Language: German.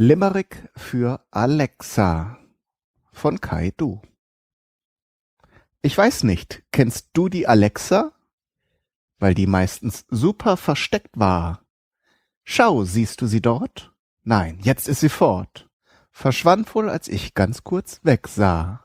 Limerick für Alexa von Kai Du. Ich weiß nicht, kennst du die Alexa? Weil die meistens super versteckt war. Schau, siehst du sie dort? Nein, jetzt ist sie fort. Verschwand wohl, als ich ganz kurz wegsah.